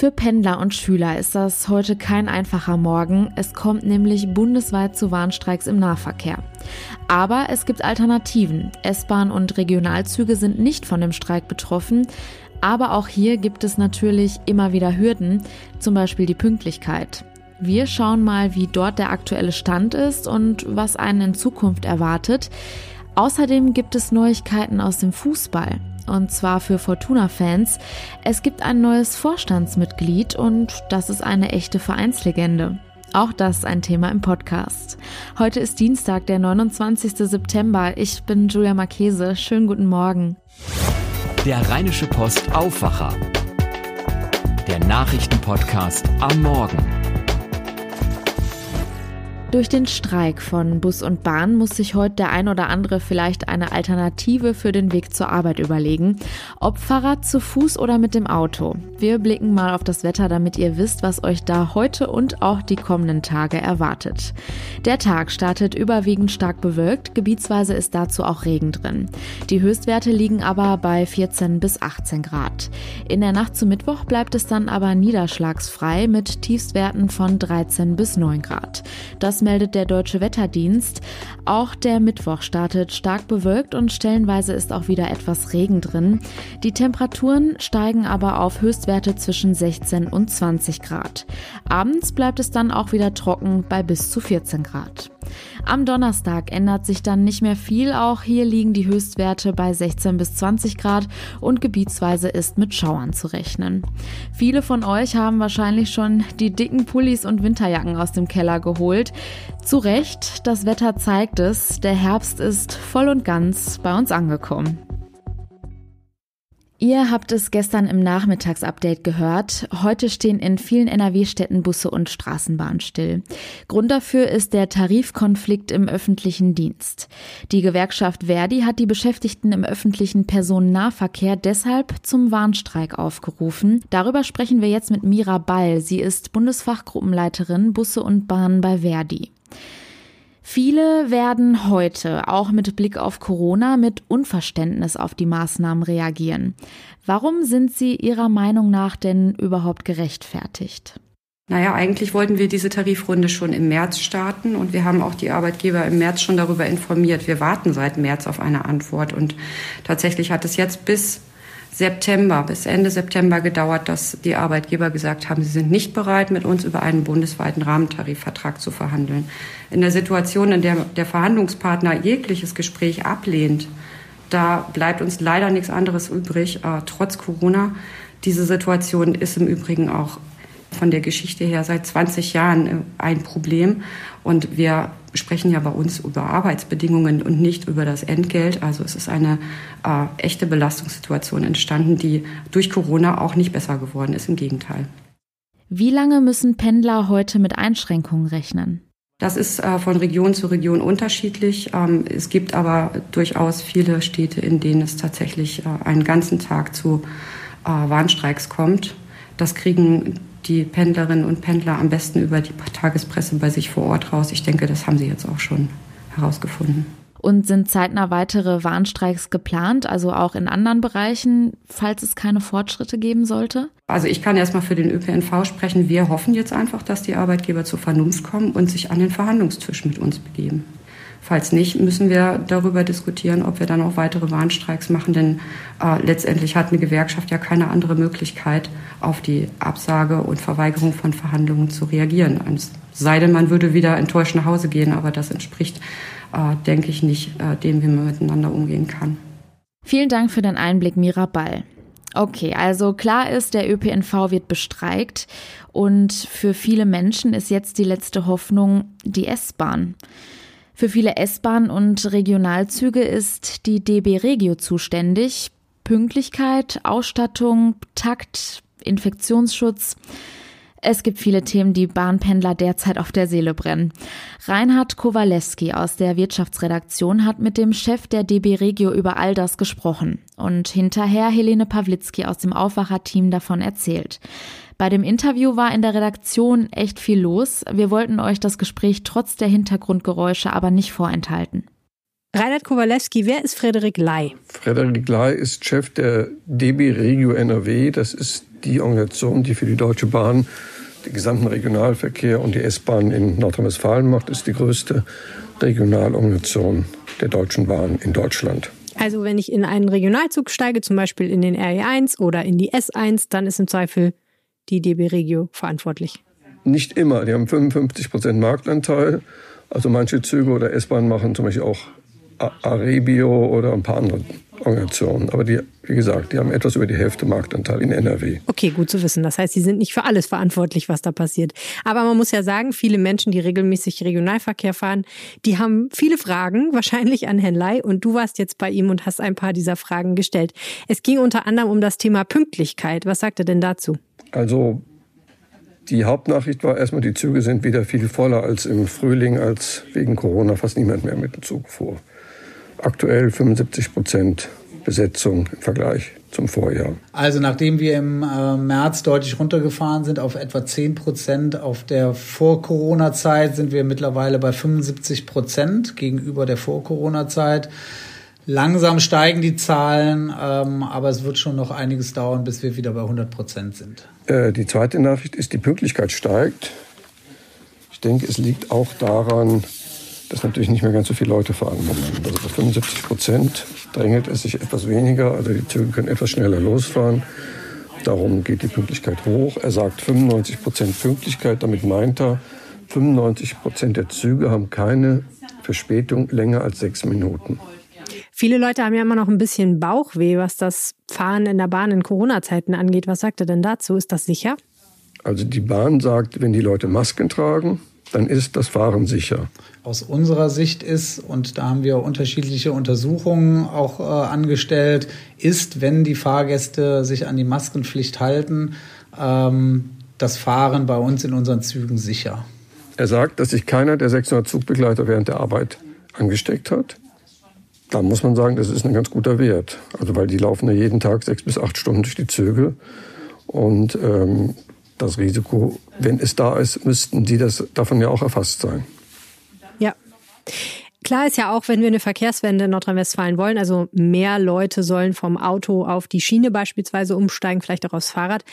Für Pendler und Schüler ist das heute kein einfacher Morgen. Es kommt nämlich bundesweit zu Warnstreiks im Nahverkehr. Aber es gibt Alternativen. S-Bahn und Regionalzüge sind nicht von dem Streik betroffen. Aber auch hier gibt es natürlich immer wieder Hürden, zum Beispiel die Pünktlichkeit. Wir schauen mal, wie dort der aktuelle Stand ist und was einen in Zukunft erwartet. Außerdem gibt es Neuigkeiten aus dem Fußball und zwar für Fortuna-Fans. Es gibt ein neues Vorstandsmitglied und das ist eine echte Vereinslegende. Auch das ein Thema im Podcast. Heute ist Dienstag, der 29. September. Ich bin Julia Marchese. Schönen guten Morgen. Der Rheinische Post Aufwacher. Der Nachrichtenpodcast am Morgen. Durch den Streik von Bus und Bahn muss sich heute der ein oder andere vielleicht eine Alternative für den Weg zur Arbeit überlegen. Ob Fahrrad zu Fuß oder mit dem Auto. Wir blicken mal auf das Wetter, damit ihr wisst, was euch da heute und auch die kommenden Tage erwartet. Der Tag startet überwiegend stark bewölkt, gebietsweise ist dazu auch Regen drin. Die Höchstwerte liegen aber bei 14 bis 18 Grad. In der Nacht zu Mittwoch bleibt es dann aber niederschlagsfrei mit Tiefstwerten von 13 bis 9 Grad. Das meldet der Deutsche Wetterdienst. Auch der Mittwoch startet stark bewölkt und stellenweise ist auch wieder etwas Regen drin. Die Temperaturen steigen aber auf Höchstwerte zwischen 16 und 20 Grad. Abends bleibt es dann auch wieder trocken bei bis zu 14 Grad. Am Donnerstag ändert sich dann nicht mehr viel. Auch hier liegen die Höchstwerte bei 16 bis 20 Grad und gebietsweise ist mit Schauern zu rechnen. Viele von euch haben wahrscheinlich schon die dicken Pullis und Winterjacken aus dem Keller geholt. Zu Recht, das Wetter zeigt es. Der Herbst ist voll und ganz bei uns angekommen. Ihr habt es gestern im Nachmittagsupdate gehört. Heute stehen in vielen NRW-Städten Busse und Straßenbahnen still. Grund dafür ist der Tarifkonflikt im öffentlichen Dienst. Die Gewerkschaft Verdi hat die Beschäftigten im öffentlichen Personennahverkehr deshalb zum Warnstreik aufgerufen. Darüber sprechen wir jetzt mit Mira Ball. Sie ist Bundesfachgruppenleiterin Busse und Bahnen bei Verdi. Viele werden heute, auch mit Blick auf Corona, mit Unverständnis auf die Maßnahmen reagieren. Warum sind sie Ihrer Meinung nach denn überhaupt gerechtfertigt? Naja, eigentlich wollten wir diese Tarifrunde schon im März starten und wir haben auch die Arbeitgeber im März schon darüber informiert. Wir warten seit März auf eine Antwort und tatsächlich hat es jetzt bis September, bis Ende September gedauert, dass die Arbeitgeber gesagt haben, sie sind nicht bereit, mit uns über einen bundesweiten Rahmentarifvertrag zu verhandeln. In der Situation, in der der Verhandlungspartner jegliches Gespräch ablehnt, da bleibt uns leider nichts anderes übrig, äh, trotz Corona. Diese Situation ist im Übrigen auch von der Geschichte her seit 20 Jahren äh, ein Problem. Und wir sprechen ja bei uns über Arbeitsbedingungen und nicht über das Entgelt. Also es ist eine äh, echte Belastungssituation entstanden, die durch Corona auch nicht besser geworden ist. Im Gegenteil. Wie lange müssen Pendler heute mit Einschränkungen rechnen? Das ist äh, von Region zu Region unterschiedlich. Ähm, es gibt aber durchaus viele Städte, in denen es tatsächlich äh, einen ganzen Tag zu äh, Warnstreiks kommt. Das kriegen die Pendlerinnen und Pendler am besten über die Tagespresse bei sich vor Ort raus. Ich denke, das haben sie jetzt auch schon herausgefunden. Und sind zeitnah weitere Warnstreiks geplant, also auch in anderen Bereichen, falls es keine Fortschritte geben sollte? Also ich kann erstmal für den ÖPNV sprechen. Wir hoffen jetzt einfach, dass die Arbeitgeber zur Vernunft kommen und sich an den Verhandlungstisch mit uns begeben. Falls nicht, müssen wir darüber diskutieren, ob wir dann auch weitere Warnstreiks machen, denn äh, letztendlich hat eine Gewerkschaft ja keine andere Möglichkeit, auf die Absage und Verweigerung von Verhandlungen zu reagieren. Es sei denn, man würde wieder enttäuscht nach Hause gehen, aber das entspricht, äh, denke ich, nicht äh, dem, wie man miteinander umgehen kann. Vielen Dank für den Einblick, Mira Ball. Okay, also klar ist, der ÖPNV wird bestreikt und für viele Menschen ist jetzt die letzte Hoffnung die S-Bahn. Für viele S-Bahn und Regionalzüge ist die DB Regio zuständig. Pünktlichkeit, Ausstattung, Takt, Infektionsschutz. Es gibt viele Themen, die Bahnpendler derzeit auf der Seele brennen. Reinhard Kowalewski aus der Wirtschaftsredaktion hat mit dem Chef der DB Regio über all das gesprochen und hinterher Helene Pawlitzki aus dem Aufwacherteam davon erzählt. Bei dem Interview war in der Redaktion echt viel los. Wir wollten euch das Gespräch trotz der Hintergrundgeräusche aber nicht vorenthalten. Reinhard Kowalewski, wer ist Frederik Ley? Frederik Ley ist Chef der DB Regio NRW. Das ist die Organisation, die für die Deutsche Bahn den gesamten Regionalverkehr und die S-Bahn in Nordrhein-Westfalen macht. Ist die größte Regionalorganisation der Deutschen Bahn in Deutschland. Also wenn ich in einen Regionalzug steige, zum Beispiel in den RE1 oder in die S1, dann ist im Zweifel die DB Regio verantwortlich. Nicht immer. Die haben 55 Prozent Marktanteil. Also manche Züge oder S-Bahn machen zum Beispiel auch Arebio oder ein paar andere Organisationen. Aber die, wie gesagt, die haben etwas über die Hälfte Marktanteil in NRW. Okay, gut zu wissen. Das heißt, sie sind nicht für alles verantwortlich, was da passiert. Aber man muss ja sagen, viele Menschen, die regelmäßig Regionalverkehr fahren, die haben viele Fragen, wahrscheinlich an Herrn Ley. Und du warst jetzt bei ihm und hast ein paar dieser Fragen gestellt. Es ging unter anderem um das Thema Pünktlichkeit. Was sagt er denn dazu? Also die Hauptnachricht war erstmal, die Züge sind wieder viel voller als im Frühling, als wegen Corona fast niemand mehr mit dem Zug fuhr aktuell 75 Prozent Besetzung im Vergleich zum Vorjahr. Also nachdem wir im äh, März deutlich runtergefahren sind auf etwa 10 Prozent auf der Vor-Corona-Zeit, sind wir mittlerweile bei 75 Prozent gegenüber der Vor-Corona-Zeit. Langsam steigen die Zahlen, ähm, aber es wird schon noch einiges dauern, bis wir wieder bei 100 Prozent sind. Äh, die zweite Nachricht ist, die Pünktlichkeit steigt. Ich denke, es liegt auch daran, dass natürlich nicht mehr ganz so viele Leute fahren momentan. Also bei 75 Prozent drängelt es sich etwas weniger, also die Züge können etwas schneller losfahren. Darum geht die Pünktlichkeit hoch. Er sagt 95 Prozent Pünktlichkeit, damit meint er, 95 Prozent der Züge haben keine Verspätung länger als sechs Minuten. Viele Leute haben ja immer noch ein bisschen Bauchweh, was das Fahren in der Bahn in Corona-Zeiten angeht. Was sagt er denn dazu? Ist das sicher? Also die Bahn sagt, wenn die Leute Masken tragen, dann ist das Fahren sicher. Aus unserer Sicht ist, und da haben wir unterschiedliche Untersuchungen auch äh, angestellt, ist, wenn die Fahrgäste sich an die Maskenpflicht halten, ähm, das Fahren bei uns in unseren Zügen sicher. Er sagt, dass sich keiner der 600 Zugbegleiter während der Arbeit angesteckt hat. Da muss man sagen, das ist ein ganz guter Wert. Also weil die laufen ja jeden Tag sechs bis acht Stunden durch die Züge. Und ähm, das Risiko, wenn es da ist, müssten die das davon ja auch erfasst sein. Ja. Klar ist ja auch, wenn wir eine Verkehrswende in Nordrhein-Westfalen wollen, also mehr Leute sollen vom Auto auf die Schiene beispielsweise umsteigen, vielleicht auch aufs Fahrrad,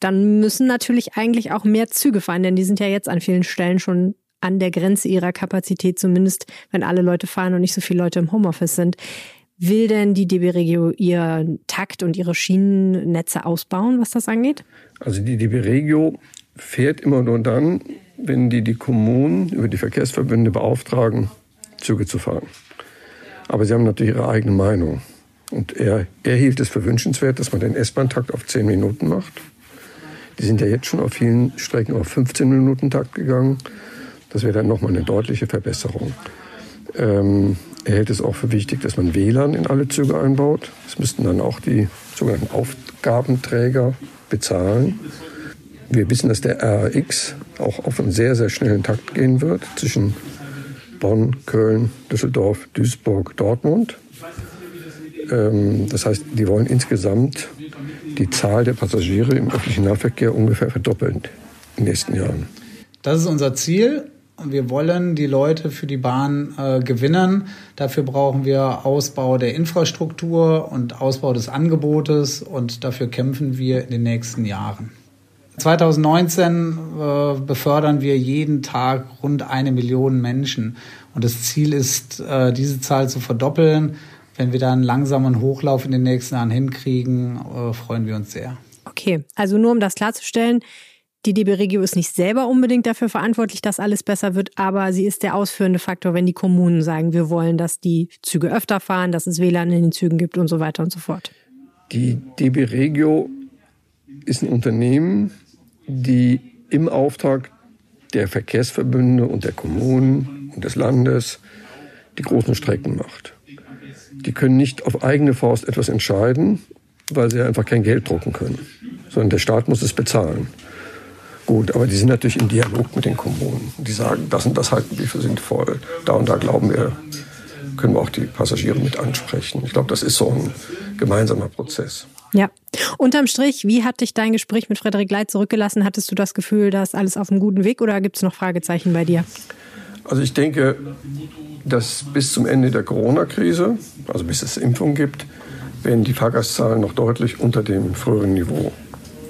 dann müssen natürlich eigentlich auch mehr Züge fahren, denn die sind ja jetzt an vielen Stellen schon an der Grenze ihrer Kapazität, zumindest wenn alle Leute fahren und nicht so viele Leute im Homeoffice sind. Will denn die DB Regio ihren Takt und ihre Schienennetze ausbauen, was das angeht? Also die DB Regio fährt immer nur dann, wenn die die Kommunen über die Verkehrsverbünde beauftragen, Züge zu fahren. Aber sie haben natürlich ihre eigene Meinung. Und er, er hielt es für wünschenswert, dass man den S-Bahn-Takt auf 10 Minuten macht. Die sind ja jetzt schon auf vielen Strecken auf 15 Minuten Takt gegangen. Das wäre dann nochmal eine deutliche Verbesserung. Ähm, er hält es auch für wichtig, dass man WLAN in alle Züge einbaut. Das müssten dann auch die sogenannten Aufgabenträger bezahlen. Wir wissen, dass der RX auch auf einen sehr, sehr schnellen Takt gehen wird zwischen Bonn, Köln, Düsseldorf, Duisburg, Dortmund. Ähm, das heißt, die wollen insgesamt die Zahl der Passagiere im öffentlichen Nahverkehr ungefähr verdoppeln in den nächsten Jahren. Das ist unser Ziel wir wollen die Leute für die Bahn äh, gewinnen. Dafür brauchen wir Ausbau der Infrastruktur und Ausbau des Angebotes und dafür kämpfen wir in den nächsten Jahren. 2019 äh, befördern wir jeden Tag rund eine Million Menschen und das Ziel ist, äh, diese Zahl zu verdoppeln. Wenn wir da einen langsamen Hochlauf in den nächsten Jahren hinkriegen, äh, freuen wir uns sehr. Okay, also nur um das klarzustellen, die DB Regio ist nicht selber unbedingt dafür verantwortlich, dass alles besser wird, aber sie ist der ausführende Faktor, wenn die Kommunen sagen, wir wollen, dass die Züge öfter fahren, dass es WLAN in den Zügen gibt und so weiter und so fort. Die DB Regio ist ein Unternehmen, die im Auftrag der Verkehrsverbünde und der Kommunen und des Landes die großen Strecken macht. Die können nicht auf eigene Faust etwas entscheiden, weil sie einfach kein Geld drucken können, sondern der Staat muss es bezahlen. Gut, aber die sind natürlich im Dialog mit den Kommunen. Die sagen, das und das halten wir für sinnvoll. Da und da glauben wir, können wir auch die Passagiere mit ansprechen. Ich glaube, das ist so ein gemeinsamer Prozess. Ja. Unterm Strich, wie hat dich dein Gespräch mit Frederik Leit zurückgelassen? Hattest du das Gefühl, da ist alles auf einem guten Weg oder gibt es noch Fragezeichen bei dir? Also ich denke, dass bis zum Ende der Corona-Krise, also bis es Impfung gibt, werden die Fahrgastzahlen noch deutlich unter dem früheren Niveau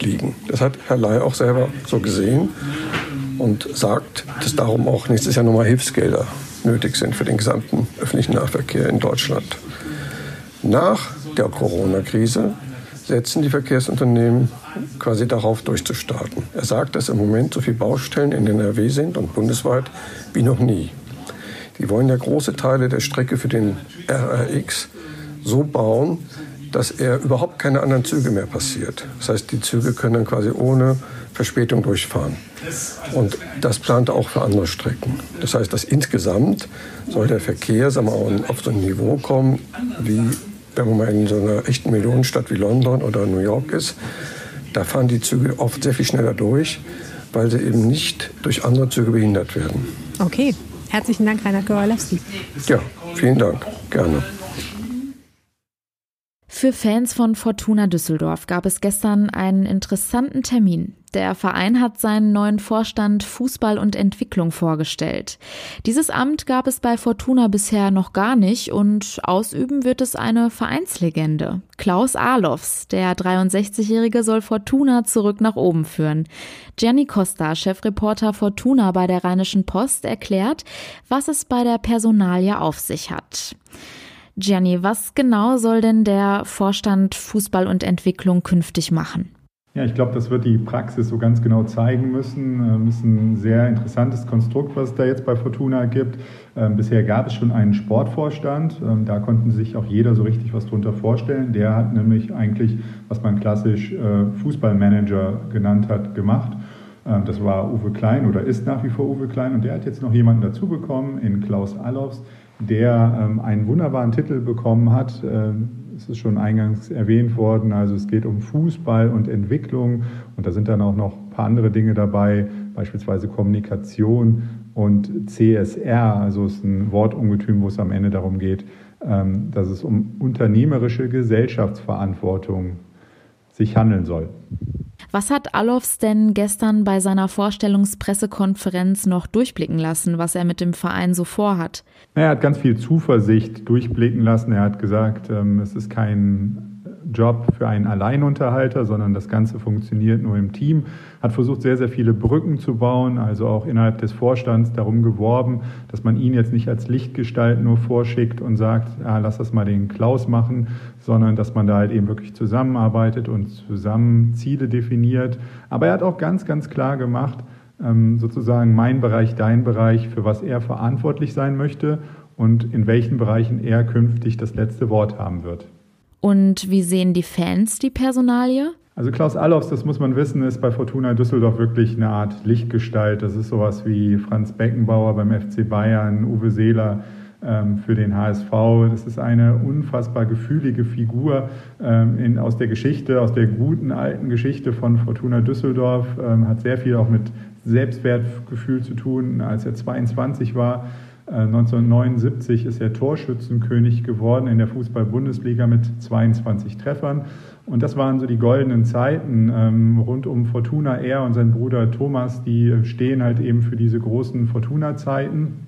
liegen. Das hat Herr Ley auch selber so gesehen und sagt, dass darum auch nächstes Jahr nochmal Hilfsgelder nötig sind für den gesamten öffentlichen Nahverkehr in Deutschland. Nach der Corona-Krise setzen die Verkehrsunternehmen quasi darauf durchzustarten. Er sagt, dass im Moment so viele Baustellen in NRW sind und bundesweit wie noch nie. Die wollen ja große Teile der Strecke für den RRX so bauen, dass er überhaupt keine anderen Züge mehr passiert. Das heißt, die Züge können dann quasi ohne Verspätung durchfahren. Und das plant er auch für andere Strecken. Das heißt, dass insgesamt soll der Verkehr sagen wir, mal, auf so ein Niveau kommen, wie wenn man mal in so einer echten Millionenstadt wie London oder New York ist. Da fahren die Züge oft sehr viel schneller durch, weil sie eben nicht durch andere Züge behindert werden. Okay, herzlichen Dank, Reinhard Kowalewski. Ja, vielen Dank, gerne. Für Fans von Fortuna Düsseldorf gab es gestern einen interessanten Termin. Der Verein hat seinen neuen Vorstand Fußball und Entwicklung vorgestellt. Dieses Amt gab es bei Fortuna bisher noch gar nicht und ausüben wird es eine Vereinslegende. Klaus Alofs, der 63-Jährige, soll Fortuna zurück nach oben führen. Gianni Costa, Chefreporter Fortuna bei der Rheinischen Post, erklärt, was es bei der Personalie auf sich hat. Gianni, was genau soll denn der Vorstand Fußball und Entwicklung künftig machen? Ja, ich glaube, das wird die Praxis so ganz genau zeigen müssen. Es ist ein sehr interessantes Konstrukt, was es da jetzt bei Fortuna gibt. Ähm, bisher gab es schon einen Sportvorstand. Ähm, da konnten sich auch jeder so richtig was drunter vorstellen. Der hat nämlich eigentlich, was man klassisch äh, Fußballmanager genannt hat, gemacht. Ähm, das war Uwe Klein oder ist nach wie vor Uwe Klein. Und der hat jetzt noch jemanden dazu bekommen in Klaus Allofs der ähm, einen wunderbaren Titel bekommen hat. Ähm, es ist schon eingangs erwähnt worden, also es geht um Fußball und Entwicklung. Und da sind dann auch noch ein paar andere Dinge dabei, beispielsweise Kommunikation und CSR, also es ist ein Wortungetüm, wo es am Ende darum geht, ähm, dass es um unternehmerische Gesellschaftsverantwortung sich handeln soll. Was hat Alofs denn gestern bei seiner Vorstellungspressekonferenz noch durchblicken lassen, was er mit dem Verein so vorhat? Er hat ganz viel Zuversicht durchblicken lassen. Er hat gesagt, ähm, es ist kein Job für einen Alleinunterhalter, sondern das Ganze funktioniert nur im Team. Hat versucht, sehr, sehr viele Brücken zu bauen, also auch innerhalb des Vorstands darum geworben, dass man ihn jetzt nicht als Lichtgestalt nur vorschickt und sagt, ja, lass das mal den Klaus machen, sondern dass man da halt eben wirklich zusammenarbeitet und zusammen Ziele definiert. Aber er hat auch ganz, ganz klar gemacht, ähm, sozusagen mein Bereich, dein Bereich, für was er verantwortlich sein möchte und in welchen Bereichen er künftig das letzte Wort haben wird. Und wie sehen die Fans die Personalie? Also Klaus Allofs, das muss man wissen, ist bei Fortuna Düsseldorf wirklich eine Art Lichtgestalt. Das ist sowas wie Franz Beckenbauer beim FC Bayern, Uwe Seeler ähm, für den HSV. Das ist eine unfassbar gefühlige Figur ähm, in, aus der Geschichte, aus der guten alten Geschichte von Fortuna Düsseldorf. Ähm, hat sehr viel auch mit Selbstwertgefühl zu tun. Als er 22 war, 1979 äh, ist er Torschützenkönig geworden in der Fußball-Bundesliga mit 22 Treffern. Und das waren so die goldenen Zeiten ähm, rund um Fortuna. Er und sein Bruder Thomas, die stehen halt eben für diese großen Fortuna-Zeiten.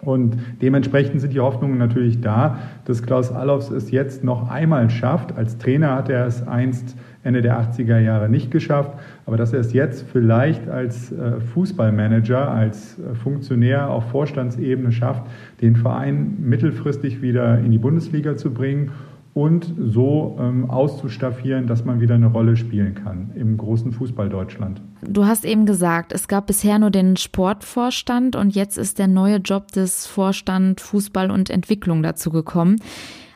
Und dementsprechend sind die Hoffnungen natürlich da, dass Klaus Allofs es jetzt noch einmal schafft. Als Trainer hat er es einst Ende der 80er Jahre nicht geschafft, aber dass er es jetzt vielleicht als äh, Fußballmanager, als äh, Funktionär auf Vorstandsebene schafft, den Verein mittelfristig wieder in die Bundesliga zu bringen und so ähm, auszustaffieren, dass man wieder eine Rolle spielen kann im großen Fußball Deutschland. Du hast eben gesagt, es gab bisher nur den Sportvorstand und jetzt ist der neue Job des Vorstand Fußball und Entwicklung dazu gekommen.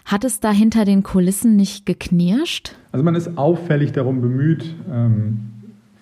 Hat es da hinter den Kulissen nicht geknirscht? Also man ist auffällig darum bemüht, ähm,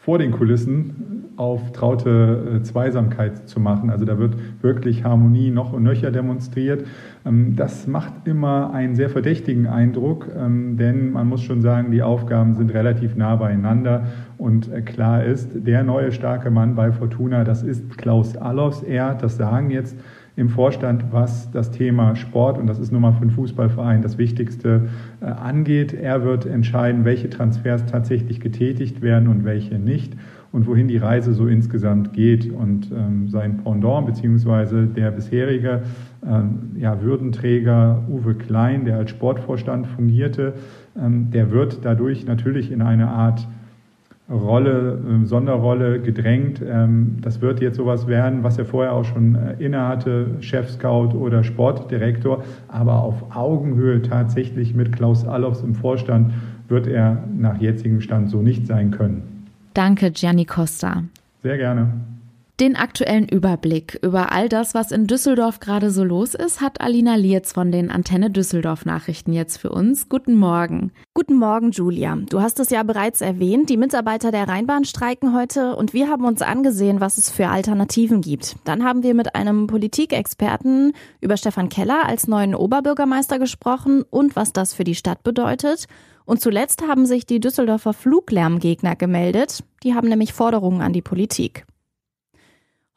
vor den Kulissen auf traute äh, Zweisamkeit zu machen. Also da wird wirklich Harmonie noch und nöcher demonstriert. Ähm, das macht immer einen sehr verdächtigen Eindruck, ähm, denn man muss schon sagen, die Aufgaben sind relativ nah beieinander. Und äh, klar ist, der neue starke Mann bei Fortuna, das ist Klaus Allofs. Er, das sagen jetzt im Vorstand, was das Thema Sport, und das ist nun mal für einen Fußballverein das Wichtigste, äh, angeht. Er wird entscheiden, welche Transfers tatsächlich getätigt werden und welche nicht und wohin die Reise so insgesamt geht. Und ähm, sein Pendant beziehungsweise der bisherige ähm, ja, Würdenträger Uwe Klein, der als Sportvorstand fungierte, ähm, der wird dadurch natürlich in eine Art Rolle, äh, Sonderrolle gedrängt. Ähm, das wird jetzt sowas werden, was er vorher auch schon äh, innehatte, Chef-Scout oder Sportdirektor, aber auf Augenhöhe tatsächlich mit Klaus Allofs im Vorstand wird er nach jetzigem Stand so nicht sein können. Danke, Gianni Costa. Sehr gerne. Den aktuellen Überblick über all das, was in Düsseldorf gerade so los ist, hat Alina Lietz von den Antenne Düsseldorf Nachrichten jetzt für uns. Guten Morgen. Guten Morgen, Julia. Du hast es ja bereits erwähnt, die Mitarbeiter der Rheinbahn streiken heute und wir haben uns angesehen, was es für Alternativen gibt. Dann haben wir mit einem Politikexperten über Stefan Keller als neuen Oberbürgermeister gesprochen und was das für die Stadt bedeutet. Und zuletzt haben sich die Düsseldorfer Fluglärmgegner gemeldet. Die haben nämlich Forderungen an die Politik.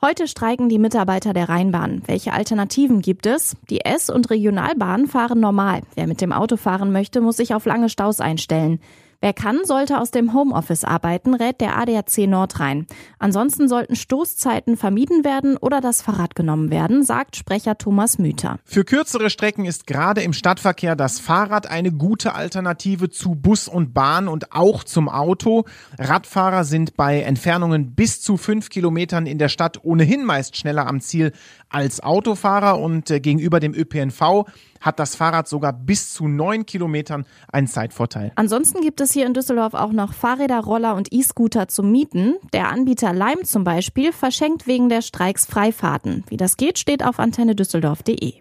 Heute streiken die Mitarbeiter der Rheinbahn. Welche Alternativen gibt es? Die S- und Regionalbahnen fahren normal. Wer mit dem Auto fahren möchte, muss sich auf lange Staus einstellen. Wer kann, sollte aus dem Homeoffice arbeiten, rät der ADAC Nordrhein. Ansonsten sollten Stoßzeiten vermieden werden oder das Fahrrad genommen werden, sagt Sprecher Thomas Müther. Für kürzere Strecken ist gerade im Stadtverkehr das Fahrrad eine gute Alternative zu Bus und Bahn und auch zum Auto. Radfahrer sind bei Entfernungen bis zu fünf Kilometern in der Stadt ohnehin meist schneller am Ziel als Autofahrer und äh, gegenüber dem ÖPNV hat das Fahrrad sogar bis zu neun Kilometern einen Zeitvorteil. Ansonsten gibt es hier in Düsseldorf auch noch Fahrräder, Roller und E-Scooter zum Mieten. Der Anbieter Leim zum Beispiel verschenkt wegen der Streiks Freifahrten. Wie das geht, steht auf antennedüsseldorf.de.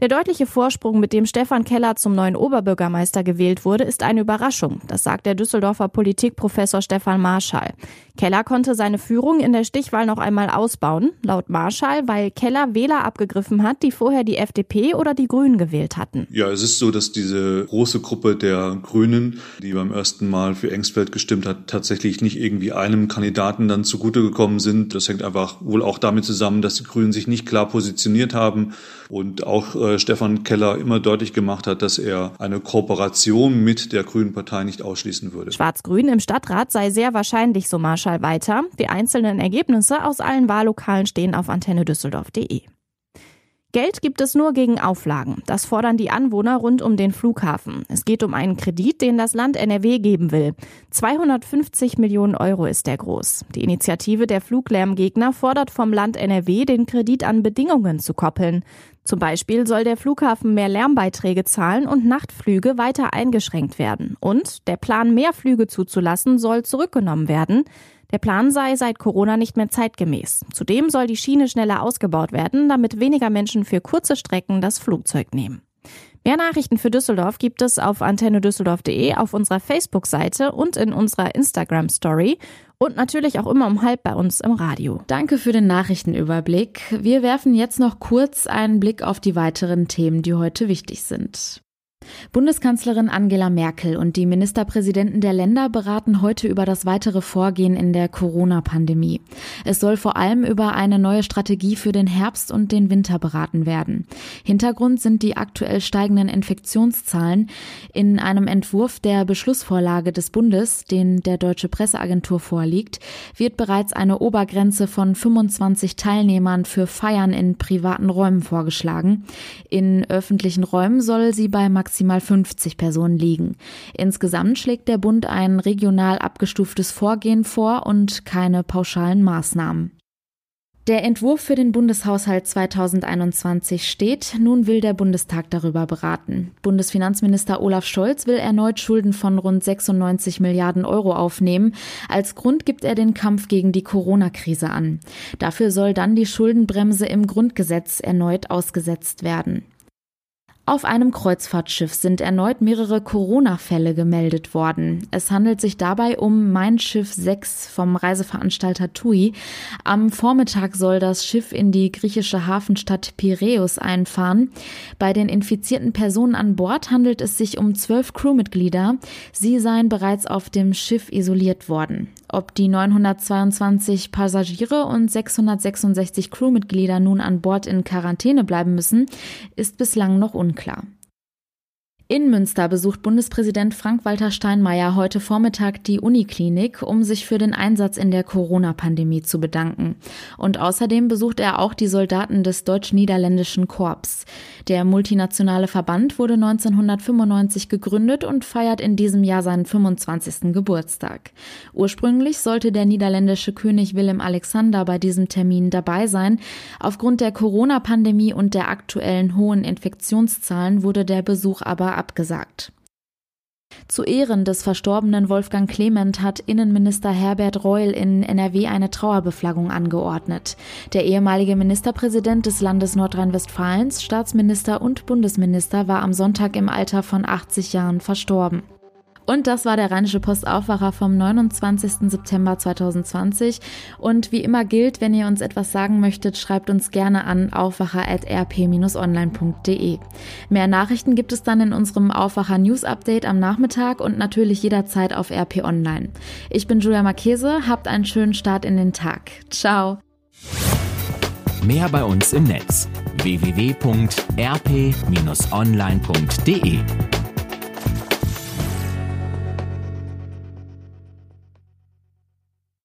Der deutliche Vorsprung, mit dem Stefan Keller zum neuen Oberbürgermeister gewählt wurde, ist eine Überraschung. Das sagt der Düsseldorfer Politikprofessor Stefan Marschall. Keller konnte seine Führung in der Stichwahl noch einmal ausbauen. Laut Marschall, weil Keller Wähler abgegriffen hat, die vorher die FDP oder die Grünen gewählt hatten. Ja, es ist so, dass diese große Gruppe der Grünen, die beim ersten Mal für Engsfeld gestimmt hat, tatsächlich nicht irgendwie einem Kandidaten dann zugute gekommen sind. Das hängt einfach wohl auch damit zusammen, dass die Grünen sich nicht klar positioniert haben und auch äh, Stefan Keller immer deutlich gemacht hat, dass er eine Kooperation mit der Grünen Partei nicht ausschließen würde. Schwarz-Grün im Stadtrat sei sehr wahrscheinlich, so Marschall weiter. Die einzelnen Ergebnisse aus allen Wahllokalen stehen auf antennedüsseldorf.de. Geld gibt es nur gegen Auflagen. Das fordern die Anwohner rund um den Flughafen. Es geht um einen Kredit, den das Land NRW geben will. 250 Millionen Euro ist der groß. Die Initiative der Fluglärmgegner fordert vom Land NRW, den Kredit an Bedingungen zu koppeln. Zum Beispiel soll der Flughafen mehr Lärmbeiträge zahlen und Nachtflüge weiter eingeschränkt werden. Und der Plan, mehr Flüge zuzulassen, soll zurückgenommen werden. Der Plan sei seit Corona nicht mehr zeitgemäß. Zudem soll die Schiene schneller ausgebaut werden, damit weniger Menschen für kurze Strecken das Flugzeug nehmen. Mehr Nachrichten für Düsseldorf gibt es auf antennedüsseldorf.de, auf unserer Facebook-Seite und in unserer Instagram-Story und natürlich auch immer um halb bei uns im Radio. Danke für den Nachrichtenüberblick. Wir werfen jetzt noch kurz einen Blick auf die weiteren Themen, die heute wichtig sind. Bundeskanzlerin Angela Merkel und die Ministerpräsidenten der Länder beraten heute über das weitere Vorgehen in der Corona-Pandemie. Es soll vor allem über eine neue Strategie für den Herbst und den Winter beraten werden. Hintergrund sind die aktuell steigenden Infektionszahlen. In einem Entwurf der Beschlussvorlage des Bundes, den der Deutsche Presseagentur vorliegt, wird bereits eine Obergrenze von 25 Teilnehmern für Feiern in privaten Räumen vorgeschlagen. In öffentlichen Räumen soll sie bei maximal maximal 50 Personen liegen. Insgesamt schlägt der Bund ein regional abgestuftes Vorgehen vor und keine pauschalen Maßnahmen. Der Entwurf für den Bundeshaushalt 2021 steht. Nun will der Bundestag darüber beraten. Bundesfinanzminister Olaf Scholz will erneut Schulden von rund 96 Milliarden Euro aufnehmen. Als Grund gibt er den Kampf gegen die Corona-Krise an. Dafür soll dann die Schuldenbremse im Grundgesetz erneut ausgesetzt werden. Auf einem Kreuzfahrtschiff sind erneut mehrere Corona-Fälle gemeldet worden. Es handelt sich dabei um Mein Schiff 6 vom Reiseveranstalter TUI. Am Vormittag soll das Schiff in die griechische Hafenstadt Piräus einfahren. Bei den infizierten Personen an Bord handelt es sich um zwölf Crewmitglieder. Sie seien bereits auf dem Schiff isoliert worden. Ob die 922 Passagiere und 666 Crewmitglieder nun an Bord in Quarantäne bleiben müssen, ist bislang noch unklar. In Münster besucht Bundespräsident Frank-Walter Steinmeier heute Vormittag die Uniklinik, um sich für den Einsatz in der Corona-Pandemie zu bedanken. Und außerdem besucht er auch die Soldaten des deutsch-niederländischen Korps. Der multinationale Verband wurde 1995 gegründet und feiert in diesem Jahr seinen 25. Geburtstag. Ursprünglich sollte der niederländische König Willem Alexander bei diesem Termin dabei sein. Aufgrund der Corona-Pandemie und der aktuellen hohen Infektionszahlen wurde der Besuch aber abgesagt. Zu Ehren des verstorbenen Wolfgang Clement hat Innenminister Herbert Reul in NRW eine Trauerbeflaggung angeordnet. Der ehemalige Ministerpräsident des Landes Nordrhein-Westfalens, Staatsminister und Bundesminister war am Sonntag im Alter von 80 Jahren verstorben. Und das war der Rheinische Post Aufwacher vom 29. September 2020. Und wie immer gilt, wenn ihr uns etwas sagen möchtet, schreibt uns gerne an aufwacher.rp-online.de. Mehr Nachrichten gibt es dann in unserem Aufwacher News Update am Nachmittag und natürlich jederzeit auf RP Online. Ich bin Julia Marchese, habt einen schönen Start in den Tag. Ciao. Mehr bei uns im Netz www.rp-online.de